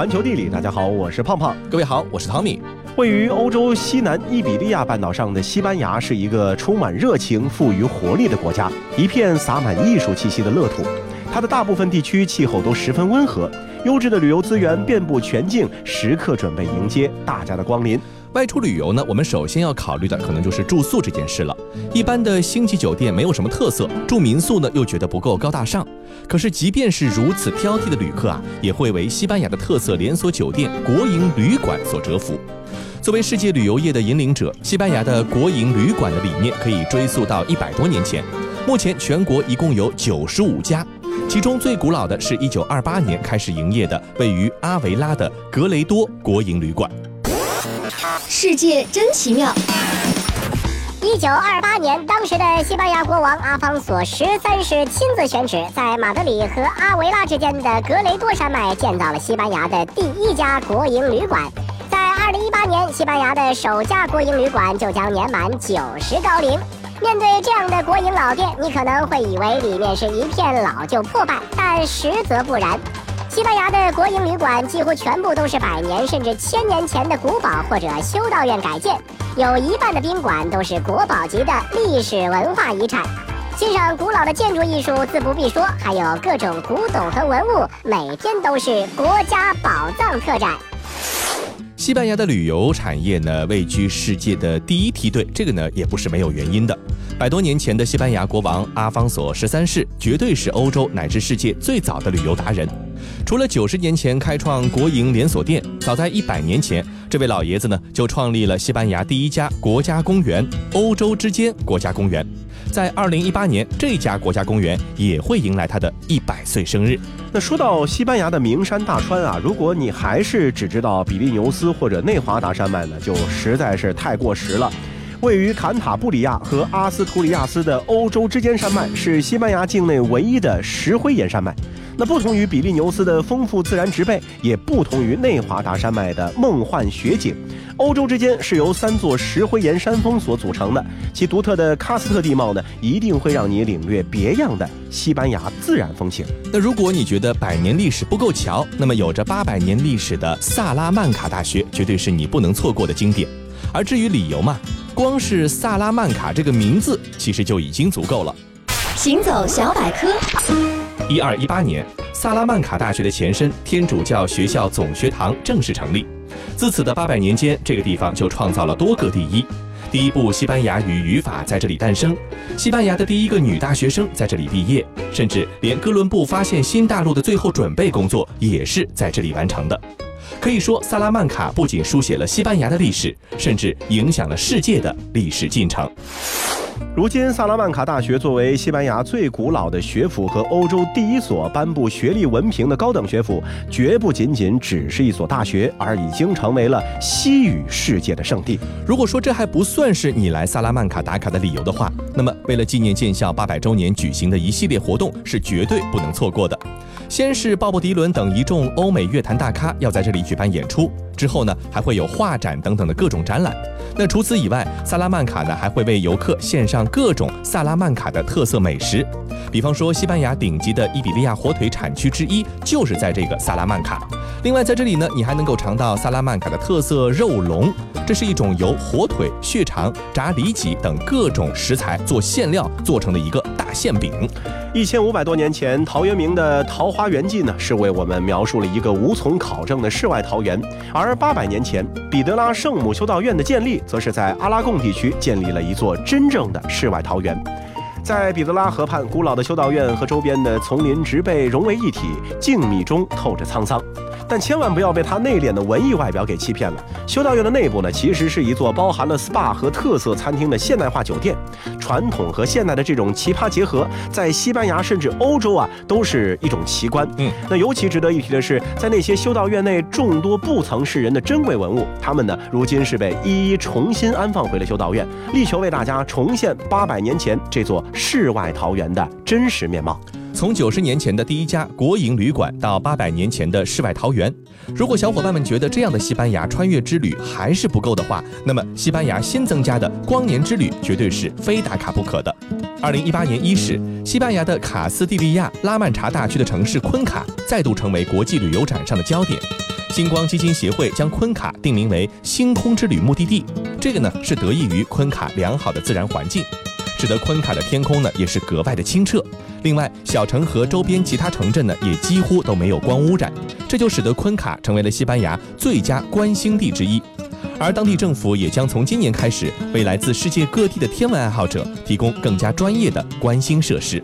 环球地理，大家好，我是胖胖。各位好，我是汤米。位于欧洲西南伊比利亚半岛上的西班牙是一个充满热情、富于活力的国家，一片洒满艺术气息的乐土。它的大部分地区气候都十分温和，优质的旅游资源遍布全境，时刻准备迎接大家的光临。外出旅游呢，我们首先要考虑的可能就是住宿这件事了。一般的星级酒店没有什么特色，住民宿呢又觉得不够高大上。可是即便是如此挑剔的旅客啊，也会为西班牙的特色连锁酒店国营旅馆所折服。作为世界旅游业的引领者，西班牙的国营旅馆的理念可以追溯到一百多年前。目前全国一共有九十五家，其中最古老的是一九二八年开始营业的位于阿维拉的格雷多国营旅馆。世界真奇妙。一九二八年，当时的西班牙国王阿方索十三世亲自选址在马德里和阿维拉之间的格雷多山脉建造了西班牙的第一家国营旅馆。在二零一八年，西班牙的首家国营旅馆就将年满九十高龄。面对这样的国营老店，你可能会以为里面是一片老旧破败，但实则不然。西班牙的国营旅馆几乎全部都是百年甚至千年前的古堡或者修道院改建，有一半的宾馆都是国宝级的历史文化遗产。欣赏古老的建筑艺术自不必说，还有各种古董和文物，每天都是国家宝藏特展。西班牙的旅游产业呢，位居世界的第一梯队，这个呢也不是没有原因的。百多年前的西班牙国王阿方索十三世，绝对是欧洲乃至世界最早的旅游达人。除了九十年前开创国营连锁店，早在一百年前，这位老爷子呢就创立了西班牙第一家国家公园——欧洲之间国家公园。在二零一八年，这家国家公园也会迎来他的一百岁生日。那说到西班牙的名山大川啊，如果你还是只知道比利牛斯或者内华达山脉呢，就实在是太过时了。位于坎塔布里亚和阿斯图里亚斯的欧洲之间山脉是西班牙境内唯一的石灰岩山脉。那不同于比利牛斯的丰富自然植被，也不同于内华达山脉的梦幻雪景。欧洲之间是由三座石灰岩山峰所组成的，其独特的喀斯特地貌呢，一定会让你领略别样的西班牙自然风情。那如果你觉得百年历史不够瞧，那么有着八百年历史的萨拉曼卡大学绝对是你不能错过的经典。而至于理由嘛，光是萨拉曼卡这个名字，其实就已经足够了。行走小百科。一二一八年，萨拉曼卡大学的前身天主教学校总学堂正式成立。自此的八百年间，这个地方就创造了多个第一。第一部西班牙语语法在这里诞生，西班牙的第一个女大学生在这里毕业，甚至连哥伦布发现新大陆的最后准备工作也是在这里完成的。可以说，萨拉曼卡不仅书写了西班牙的历史，甚至影响了世界的历史进程。如今，萨拉曼卡大学作为西班牙最古老的学府和欧洲第一所颁布学历文凭的高等学府，绝不仅仅只是一所大学，而已经成为了西语世界的圣地。如果说这还不算是你来萨拉曼卡打卡的理由的话，那么为了纪念建校八百周年举行的一系列活动是绝对不能错过的。先是鲍勃迪伦等一众欧美乐坛大咖要在这里举办演出，之后呢还会有画展等等的各种展览。那除此以外，萨拉曼卡呢还会为游客献上各种萨拉曼卡的特色美食，比方说西班牙顶级的伊比利亚火腿产区之一就是在这个萨拉曼卡。另外在这里呢，你还能够尝到萨拉曼卡的特色肉龙，这是一种由火腿、血肠、炸里脊等各种食材做馅料做成的一个馅饼。一千五百多年前，陶渊明的《桃花源记》呢，是为我们描述了一个无从考证的世外桃源；而八百年前，彼得拉圣母修道院的建立，则是在阿拉贡地区建立了一座真正的世外桃源。在彼得拉河畔，古老的修道院和周边的丛林植被融为一体，静谧中透着沧桑。但千万不要被它内敛的文艺外表给欺骗了。修道院的内部呢，其实是一座包含了 SPA 和特色餐厅的现代化酒店。传统和现代的这种奇葩结合，在西班牙甚至欧洲啊，都是一种奇观。嗯，那尤其值得一提的是，在那些修道院内众多不曾示人的珍贵文物，它们呢，如今是被一一重新安放回了修道院，力求为大家重现八百年前这座世外桃源的真实面貌。从九十年前的第一家国营旅馆到八百年前的世外桃源，如果小伙伴们觉得这样的西班牙穿越之旅还是不够的话，那么西班牙新增加的光年之旅绝对是非打卡不可的。二零一八年伊始，西班牙的卡斯蒂利亚拉曼查大区的城市昆卡再度成为国际旅游展上的焦点。星光基金协会将昆卡定名为星空之旅目的地，这个呢是得益于昆卡良好的自然环境，使得昆卡的天空呢也是格外的清澈。另外，小城和周边其他城镇呢也几乎都没有光污染，这就使得昆卡成为了西班牙最佳观星地之一。而当地政府也将从今年开始，为来自世界各地的天文爱好者提供更加专业的观星设施。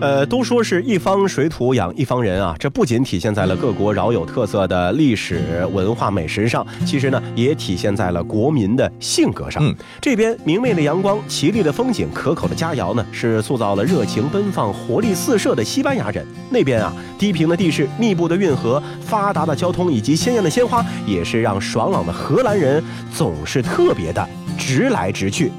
呃，都说是一方水土养一方人啊，这不仅体现在了各国饶有特色的历史文化美食上，其实呢，也体现在了国民的性格上。嗯，这边明媚的阳光、绮丽的风景、可口的佳肴呢，是塑造了热情奔放、活力四射的西班牙人。那边啊，低平的地势、密布的运河、发达的交通以及鲜艳的鲜花，也是让爽朗的荷兰人总是特别的直来直去。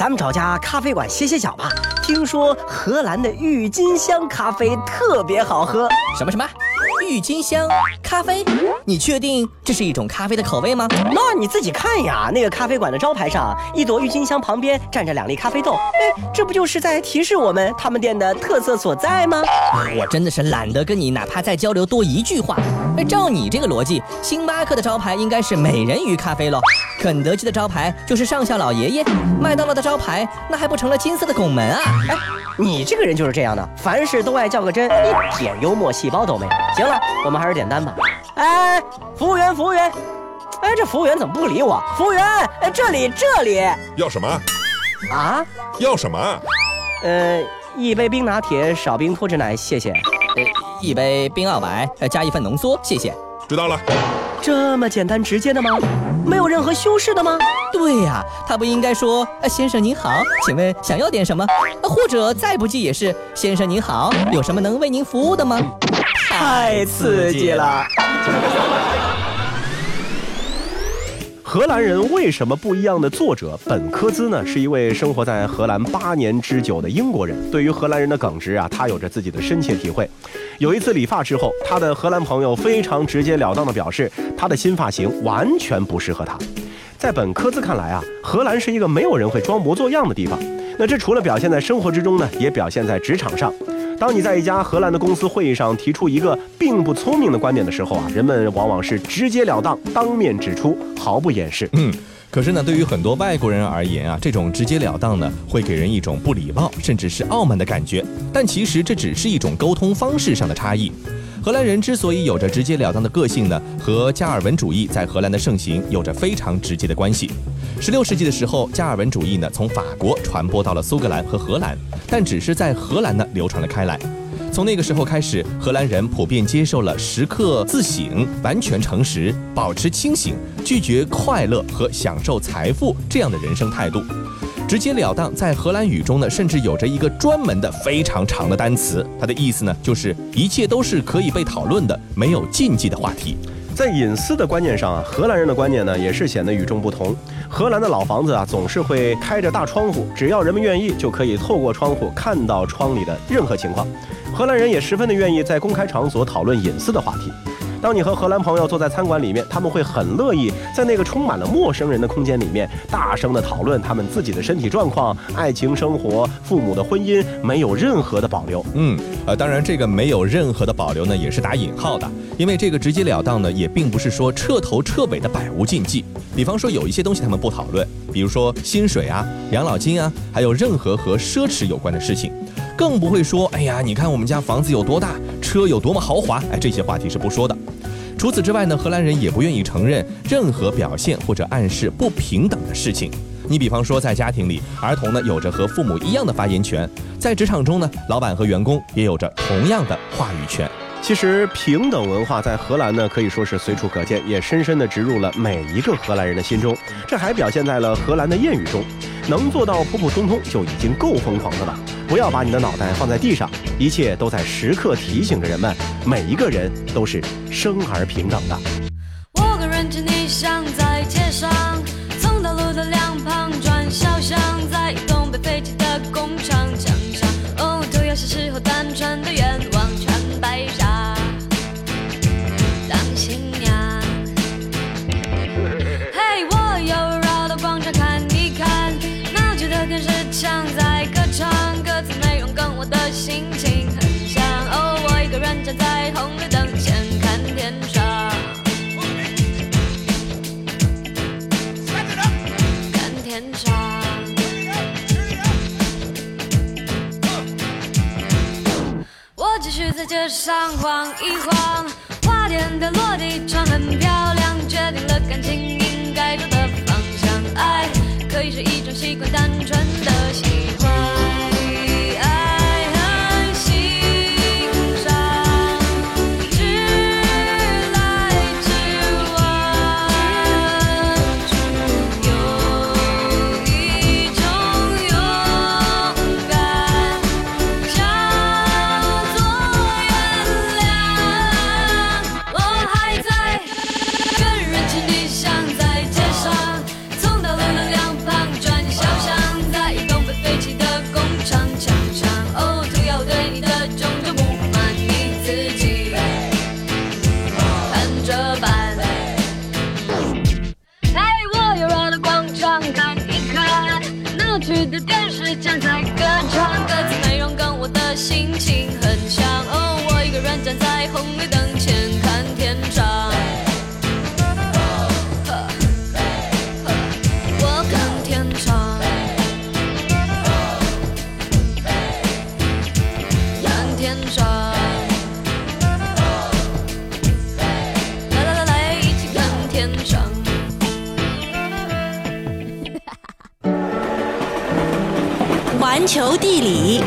咱们找家咖啡馆歇歇脚吧。听说荷兰的郁金香咖啡特别好喝。什么什么？郁金香咖啡？你确定这是一种咖啡的口味吗？那你自己看呀，那个咖啡馆的招牌上，一朵郁金香旁边站着两粒咖啡豆。哎，这不就是在提示我们他们店的特色所在吗？我真的是懒得跟你哪怕再交流多一句话。哎，照你这个逻辑，星巴克的招牌应该是美人鱼咖啡喽，肯德基的招牌就是上校老爷爷，麦当劳的招牌那还不成了金色的拱门啊？哎，你这个人就是这样的，凡事都爱较个真，一点幽默细胞都没有。行了，我们还是点单吧。哎，服务员，服务员，哎，这服务员怎么不理我？服务员，哎，这里，这里。要什么？啊？要什么？呃，一杯冰拿铁，少冰脱脂奶，谢谢。呃，一杯冰澳白，呃，加一份浓缩，谢谢。知道了。这么简单直接的吗？没有任何修饰的吗？对呀，他不应该说，呃，先生您好，请问想要点什么？或者再不济也是，先生您好，有什么能为您服务的吗？太刺激了。荷兰人为什么不一样的作者本科兹呢，是一位生活在荷兰八年之久的英国人。对于荷兰人的耿直啊，他有着自己的深切体会。有一次理发之后，他的荷兰朋友非常直截了当地表示，他的新发型完全不适合他。在本科兹看来啊，荷兰是一个没有人会装模作样的地方。那这除了表现在生活之中呢，也表现在职场上。当你在一家荷兰的公司会议上提出一个并不聪明的观点的时候啊，人们往往是直截了当，当面指出，毫不掩饰。嗯，可是呢，对于很多外国人而言啊，这种直截了当呢，会给人一种不礼貌，甚至是傲慢的感觉。但其实这只是一种沟通方式上的差异。荷兰人之所以有着直截了当的个性呢，和加尔文主义在荷兰的盛行有着非常直接的关系。十六世纪的时候，加尔文主义呢从法国传播到了苏格兰和荷兰，但只是在荷兰呢流传了开来。从那个时候开始，荷兰人普遍接受了时刻自省、完全诚实、保持清醒、拒绝快乐和享受财富这样的人生态度。直截了当在荷兰语中呢，甚至有着一个专门的非常长的单词，它的意思呢就是一切都是可以被讨论的，没有禁忌的话题。在隐私的观念上啊，荷兰人的观念呢也是显得与众不同。荷兰的老房子啊总是会开着大窗户，只要人们愿意，就可以透过窗户看到窗里的任何情况。荷兰人也十分的愿意在公开场所讨论隐私的话题。当你和荷兰朋友坐在餐馆里面，他们会很乐意在那个充满了陌生人的空间里面，大声的讨论他们自己的身体状况、爱情生活、父母的婚姻，没有任何的保留。嗯，呃，当然这个没有任何的保留呢，也是打引号的，因为这个直截了当呢，也并不是说彻头彻尾的百无禁忌。比方说有一些东西他们不讨论，比如说薪水啊、养老金啊，还有任何和奢侈有关的事情。更不会说，哎呀，你看我们家房子有多大，车有多么豪华，哎，这些话题是不说的。除此之外呢，荷兰人也不愿意承认任何表现或者暗示不平等的事情。你比方说，在家庭里，儿童呢有着和父母一样的发言权；在职场中呢，老板和员工也有着同样的话语权。其实，平等文化在荷兰呢，可以说是随处可见，也深深地植入了每一个荷兰人的心中。这还表现在了荷兰的谚语中。能做到普普通通就已经够疯狂的了，不要把你的脑袋放在地上，一切都在时刻提醒着人们，每一个人都是生而平等的。在红绿灯前看天上，看天上。我继续在街上晃一晃，花店的落地窗很漂亮，决定了感情应该走的方向。爱可以是一种习惯，单纯的喜欢。环球地理，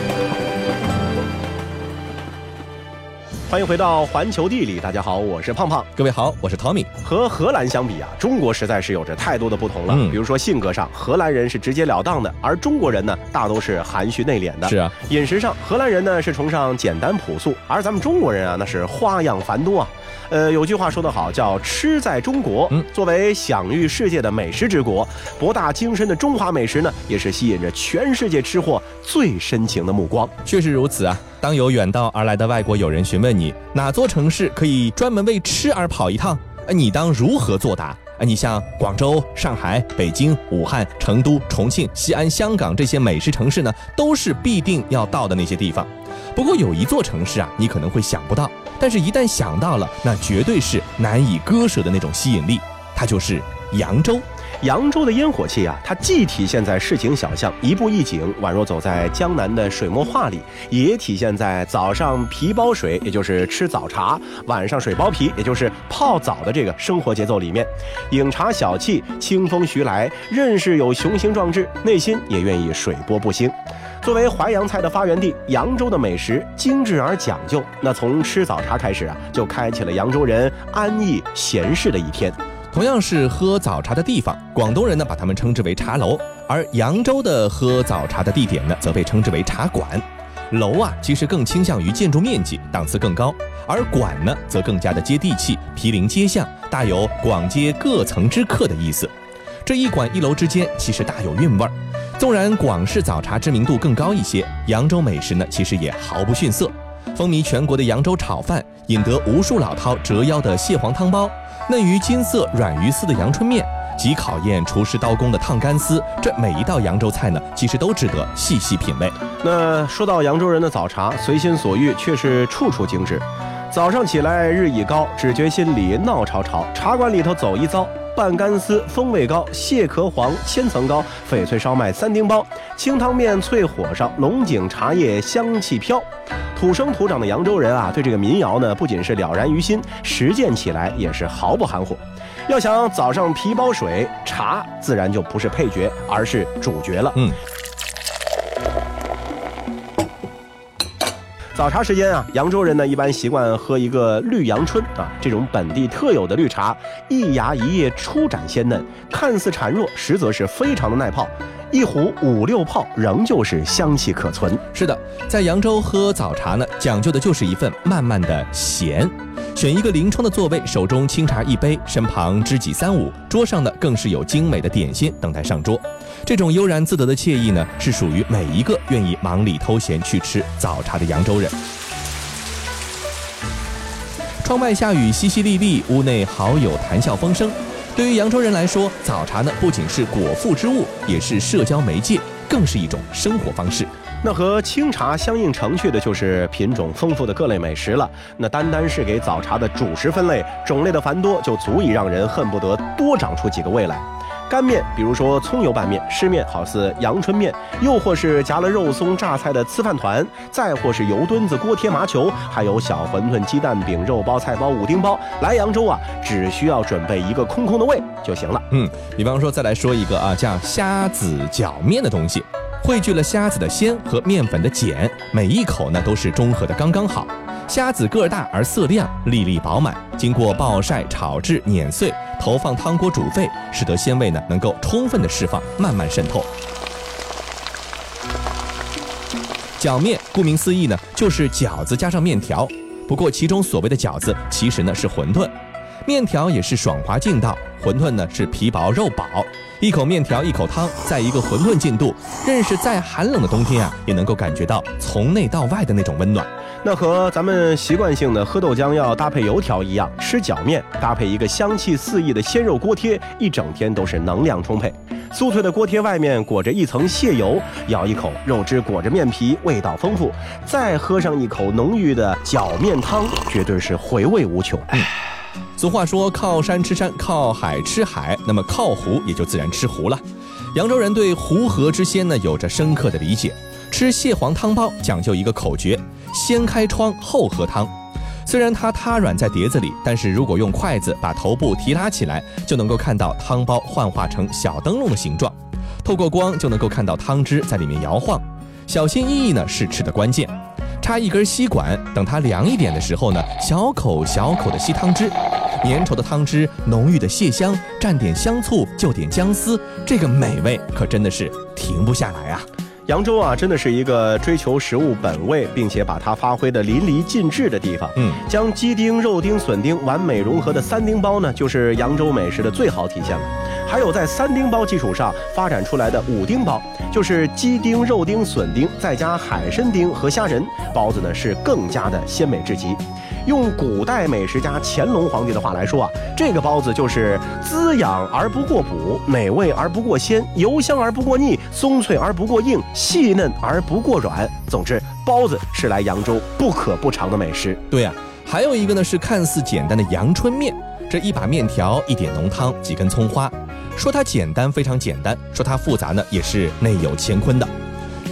欢迎回到环球地理，大家好，我是胖胖。各位好，我是 Tommy。和荷兰相比啊，中国实在是有着太多的不同了。嗯比如说性格上，荷兰人是直截了当的，而中国人呢，大都是含蓄内敛的。是啊，饮食上，荷兰人呢是崇尚简单朴素，而咱们中国人啊，那是花样繁多啊。呃，有句话说得好，叫“吃在中国”。嗯作为享誉世界的美食之国，博大精深的中华美食呢，也是吸引着全世界吃货最深情的目光。确实如此啊。当有远道而来的外国友人询问你哪座城市可以专门为吃而跑一趟，你当如何作答？啊，你像广州、上海、北京、武汉、成都、重庆、西安、香港这些美食城市呢，都是必定要到的那些地方。不过有一座城市啊，你可能会想不到，但是一旦想到了，那绝对是难以割舍的那种吸引力，它就是扬州。扬州的烟火气啊，它既体现在市井小巷一步一景，宛若走在江南的水墨画里，也体现在早上皮包水，也就是吃早茶；晚上水包皮，也就是泡澡的这个生活节奏里面。饮茶小憩，清风徐来，任是有雄心壮志，内心也愿意水波不兴。作为淮扬菜的发源地，扬州的美食精致而讲究。那从吃早茶开始啊，就开启了扬州人安逸闲适的一天。同样是喝早茶的地方，广东人呢把它们称之为茶楼，而扬州的喝早茶的地点呢则被称之为茶馆。楼啊，其实更倾向于建筑面积，档次更高；而馆呢，则更加的接地气，毗邻街巷，大有广接各层之客的意思。这一馆一楼之间，其实大有韵味儿。纵然广式早茶知名度更高一些，扬州美食呢，其实也毫不逊色。风靡全国的扬州炒饭，引得无数老饕折腰的蟹黄汤包，嫩于金色、软于丝的阳春面，极考验厨师刀工的烫干丝，这每一道扬州菜呢，其实都值得细细品味。那说到扬州人的早茶，随心所欲，却是处处精致。早上起来日已高，只觉心里闹吵吵。茶馆里头走一遭，半干丝风味高，蟹壳黄千层糕，翡翠烧麦三丁包，清汤面脆火烧，龙井茶叶香气飘。土生土长的扬州人啊，对这个民谣呢，不仅是了然于心，实践起来也是毫不含糊。要想早上皮包水，茶自然就不是配角，而是主角了。嗯。早茶时间啊，扬州人呢一般习惯喝一个绿阳春啊，这种本地特有的绿茶，一芽一叶初展鲜嫩，看似孱弱，实则是非常的耐泡。一壶五六泡，仍旧是香气可存。是的，在扬州喝早茶呢，讲究的就是一份慢慢的闲。选一个临窗的座位，手中清茶一杯，身旁知己三五，桌上呢更是有精美的点心等待上桌。这种悠然自得的惬意呢，是属于每一个愿意忙里偷闲去吃早茶的扬州人。窗外下雨淅淅沥沥，屋内好友谈笑风生。对于扬州人来说，早茶呢不仅是果腹之物，也是社交媒介。更是一种生活方式。那和清茶相应成趣的就是品种丰富的各类美食了。那单单是给早茶的主食分类，种类的繁多就足以让人恨不得多长出几个胃来。干面，比如说葱油拌面、湿面，好似阳春面；又或是夹了肉松榨菜的粢饭团；再或是油墩子、锅贴、麻球，还有小馄饨、鸡蛋饼、肉包、菜包、五丁包。来扬州啊，只需要准备一个空空的胃就行了。嗯，比方说再来说一个啊，叫虾子饺面的东西，汇聚了虾子的鲜和面粉的碱，每一口呢都是中和的刚刚好。虾子个大而色亮，粒粒饱满，经过暴晒、炒制、碾碎，投放汤锅煮沸，使得鲜味呢能够充分的释放，慢慢渗透。饺面顾名思义呢，就是饺子加上面条，不过其中所谓的饺子，其实呢是馄饨，面条也是爽滑劲道，馄饨呢是皮薄肉饱。一口面条，一口汤，在一个馄饨进度，认识再寒冷的冬天啊，也能够感觉到从内到外的那种温暖。那和咱们习惯性的喝豆浆要搭配油条一样，吃饺面搭配一个香气四溢的鲜肉锅贴，一整天都是能量充沛。酥脆的锅贴外面裹着一层蟹油，咬一口，肉汁裹着面皮，味道丰富。再喝上一口浓郁的饺面汤，绝对是回味无穷。俗话说靠山吃山，靠海吃海，那么靠湖也就自然吃湖了。扬州人对湖河之鲜呢有着深刻的理解，吃蟹黄汤包讲究一个口诀：先开窗后喝汤。虽然它塌软在碟子里，但是如果用筷子把头部提拉起来，就能够看到汤包幻化成小灯笼的形状，透过光就能够看到汤汁在里面摇晃。小心翼翼呢是吃的关键。插一根吸管，等它凉一点的时候呢，小口小口的吸汤汁。粘稠的汤汁，浓郁的蟹香，蘸点香醋，就点姜丝，这个美味可真的是停不下来啊！扬州啊，真的是一个追求食物本味，并且把它发挥的淋漓尽致的地方。嗯，将鸡丁、肉丁、笋丁完美融合的三丁包呢，就是扬州美食的最好体现了。还有在三丁包基础上发展出来的五丁包，就是鸡丁、肉丁、笋丁，再加海参丁和虾仁，包子呢是更加的鲜美至极。用古代美食家乾隆皇帝的话来说啊，这个包子就是滋养而不过补，美味而不过鲜，油香而不过腻，松脆而不过硬，细嫩而不过软。总之，包子是来扬州不可不尝的美食。对呀，还有一个呢是看似简单的阳春面，这一把面条，一点浓汤，几根葱花。说它简单，非常简单；说它复杂呢，也是内有乾坤的。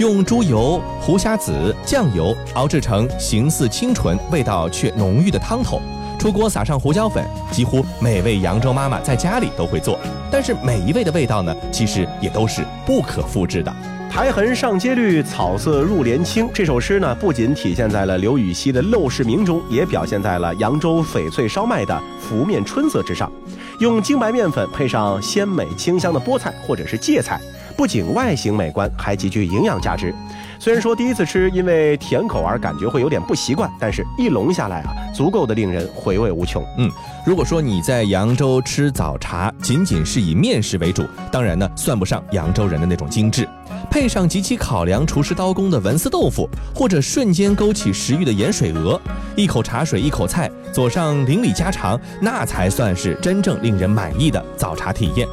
用猪油、胡虾子、酱油熬制成形似清纯、味道却浓郁的汤头，出锅撒上胡椒粉，几乎每位扬州妈妈在家里都会做。但是每一位的味道呢，其实也都是不可复制的。苔痕上阶绿，草色入帘青。这首诗呢，不仅体现在了刘禹锡的陋室铭中，也表现在了扬州翡翠烧麦的拂面春色之上。用精白面粉配上鲜美清香的菠菜或者是芥菜，不仅外形美观，还极具营养价值。虽然说第一次吃因为甜口而感觉会有点不习惯，但是一笼下来啊，足够的令人回味无穷。嗯，如果说你在扬州吃早茶，仅仅是以面食为主，当然呢，算不上扬州人的那种精致。配上极其考量厨师刀工的文思豆腐，或者瞬间勾起食欲的盐水鹅，一口茶水一口菜，佐上邻里家常，那才算是真正令人满意的早茶体验。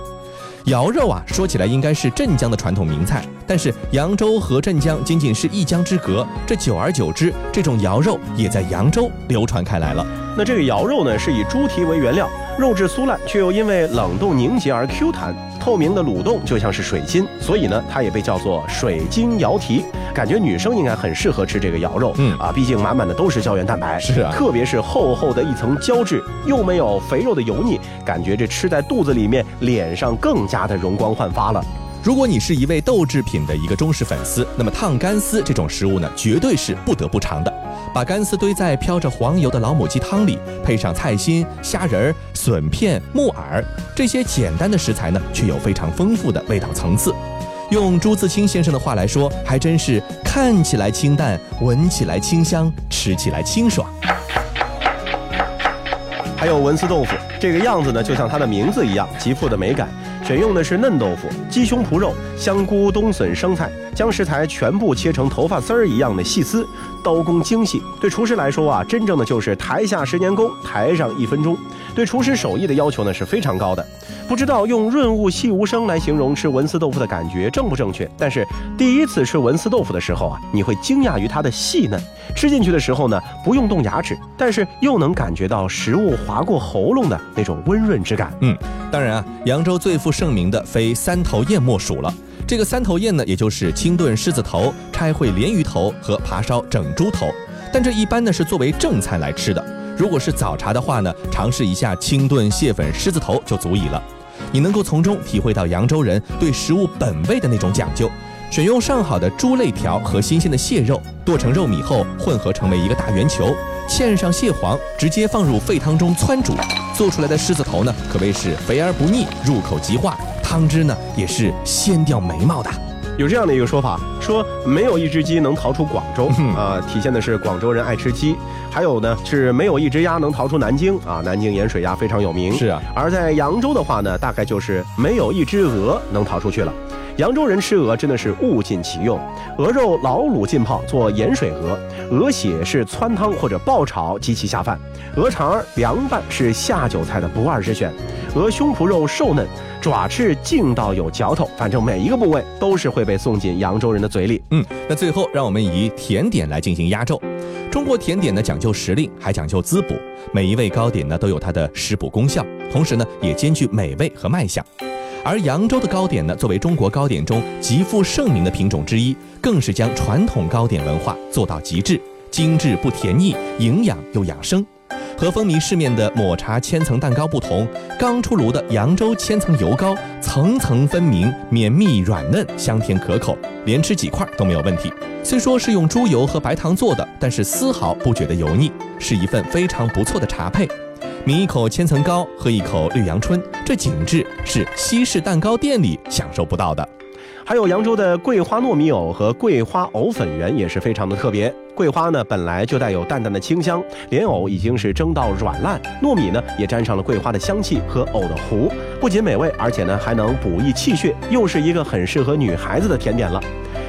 肴肉啊，说起来应该是镇江的传统名菜，但是扬州和镇江仅仅是一江之隔，这久而久之，这种肴肉也在扬州流传开来了。那这个肴肉呢，是以猪蹄为原料，肉质酥烂，却又因为冷冻凝结而 Q 弹，透明的卤冻就像是水晶，所以呢，它也被叫做水晶瑶蹄。感觉女生应该很适合吃这个肴肉，嗯啊，毕竟满满的都是胶原蛋白，是啊特别是厚厚的一层胶质，又没有肥肉的油腻，感觉这吃在肚子里面，脸上更加的容光焕发了。如果你是一位豆制品的一个忠实粉丝，那么烫干丝这种食物呢，绝对是不得不尝的。把干丝堆在飘着黄油的老母鸡汤里，配上菜心、虾仁、笋片、木耳这些简单的食材呢，却有非常丰富的味道层次。用朱自清先生的话来说，还真是看起来清淡，闻起来清香，吃起来清爽。还有文思豆腐，这个样子呢，就像它的名字一样，极富的美感。选用的是嫩豆腐、鸡胸脯肉、香菇、冬笋、生菜，将食材全部切成头发丝儿一样的细丝，刀工精细。对厨师来说啊，真正的就是台下十年功，台上一分钟。对厨师手艺的要求呢是非常高的。不知道用润物细无声来形容吃文思豆腐的感觉正不正确？但是第一次吃文思豆腐的时候啊，你会惊讶于它的细嫩。吃进去的时候呢，不用动牙齿，但是又能感觉到食物划过喉咙的那种温润之感。嗯，当然啊，扬州最负盛名的非三头宴莫属了。这个三头宴呢，也就是清炖狮子头、拆烩鲢鱼头和扒烧整猪头。但这一般呢是作为正餐来吃的。如果是早茶的话呢，尝试一下清炖蟹粉狮子头就足矣了。你能够从中体会到扬州人对食物本味的那种讲究，选用上好的猪肋条和新鲜的蟹肉，剁成肉米后混合成为一个大圆球，嵌上蟹黄，直接放入沸汤中汆煮，做出来的狮子头呢，可谓是肥而不腻，入口即化，汤汁呢也是鲜掉眉毛的。有这样的一个说法，说没有一只鸡能逃出广州啊，体现的是广州人爱吃鸡。还有呢，是没有一只鸭能逃出南京啊，南京盐水鸭非常有名。是啊，而在扬州的话呢，大概就是没有一只鹅能逃出去了。扬州人吃鹅真的是物尽其用，鹅肉老卤浸泡做盐水鹅，鹅血是汆汤或者爆炒极其下饭，鹅肠凉拌是下酒菜的不二之选，鹅胸脯肉瘦嫩。爪翅劲道有嚼头，反正每一个部位都是会被送进扬州人的嘴里。嗯，那最后让我们以甜点来进行压轴。中国甜点呢讲究时令，还讲究滋补，每一味糕点呢都有它的食补功效，同时呢也兼具美味和卖相。而扬州的糕点呢，作为中国糕点中极负盛名的品种之一，更是将传统糕点文化做到极致，精致不甜腻，营养又养生。和风靡市面的抹茶千层蛋糕不同，刚出炉的扬州千层油糕层层分明，绵密软嫩，香甜可口，连吃几块都没有问题。虽说是用猪油和白糖做的，但是丝毫不觉得油腻，是一份非常不错的茶配。抿一口千层糕，喝一口绿阳春，这景致是西式蛋糕店里享受不到的。还有扬州的桂花糯米藕和桂花藕粉圆也是非常的特别。桂花呢本来就带有淡淡的清香，莲藕已经是蒸到软烂，糯米呢也沾上了桂花的香气和藕的糊，不仅美味，而且呢还能补益气血，又是一个很适合女孩子的甜点了。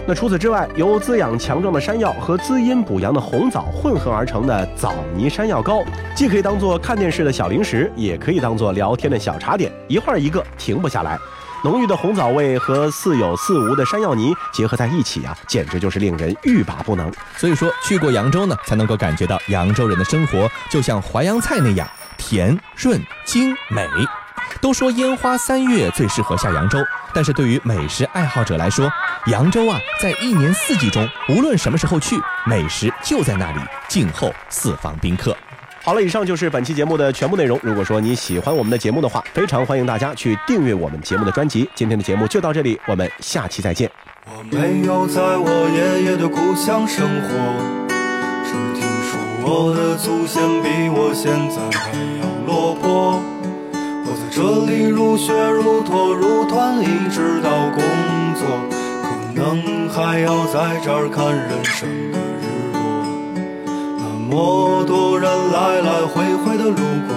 那除此之外，由滋养强壮的山药和滋阴补阳的红枣混合而成的枣泥山药糕，既可以当做看电视的小零食，也可以当做聊天的小茶点，一会儿一个停不下来。浓郁的红枣味和似有似无的山药泥结合在一起啊，简直就是令人欲罢不能。所以说，去过扬州呢，才能够感觉到扬州人的生活就像淮扬菜那样甜润精美。都说烟花三月最适合下扬州，但是对于美食爱好者来说，扬州啊，在一年四季中，无论什么时候去，美食就在那里静候四方宾客。好了，以上就是本期节目的全部内容。如果说你喜欢我们的节目的话，非常欢迎大家去订阅我们节目的专辑。今天的节目就到这里，我们下期再见。我没有在我爷爷的故乡生活，只听说我的祖先比我现在还要落魄。我在这里如雪如托如团，一直到工作，可能还要在这儿看人生的。么多人来来回回的路过，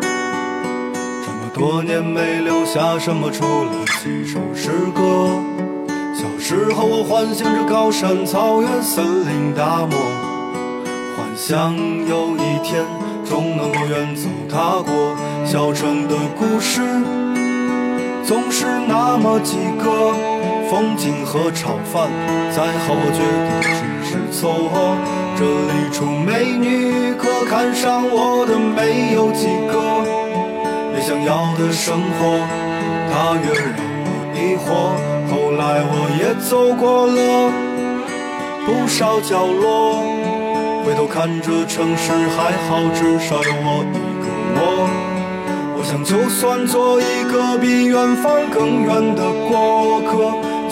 这么多年没留下什么，除了几首诗歌。小时候我幻想着高山、草原、森林、大漠，幻想有一天终能够远走他国。小城的故事总是那么几个，风景和炒饭，再好我觉得只是凑合。这里出美女，可看上我的没有几个，越想要的生活，它越让我疑惑。后来我也走过了不少角落，回头看这城市还好，至少有我一个我。我想就算做一个比远方更远的过客，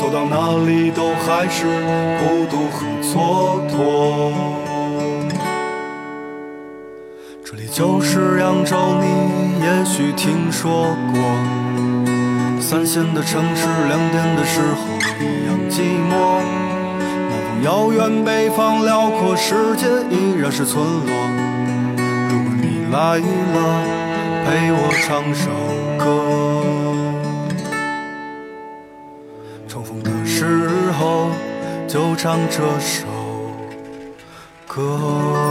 走到哪里都还是孤独和蹉跎。这里就是扬州，你也许听说过。三线的城市，两点的时候一样寂寞。南方遥远，北方辽阔，世界依然是村落。如果你来了，陪我唱首歌。唱这首歌。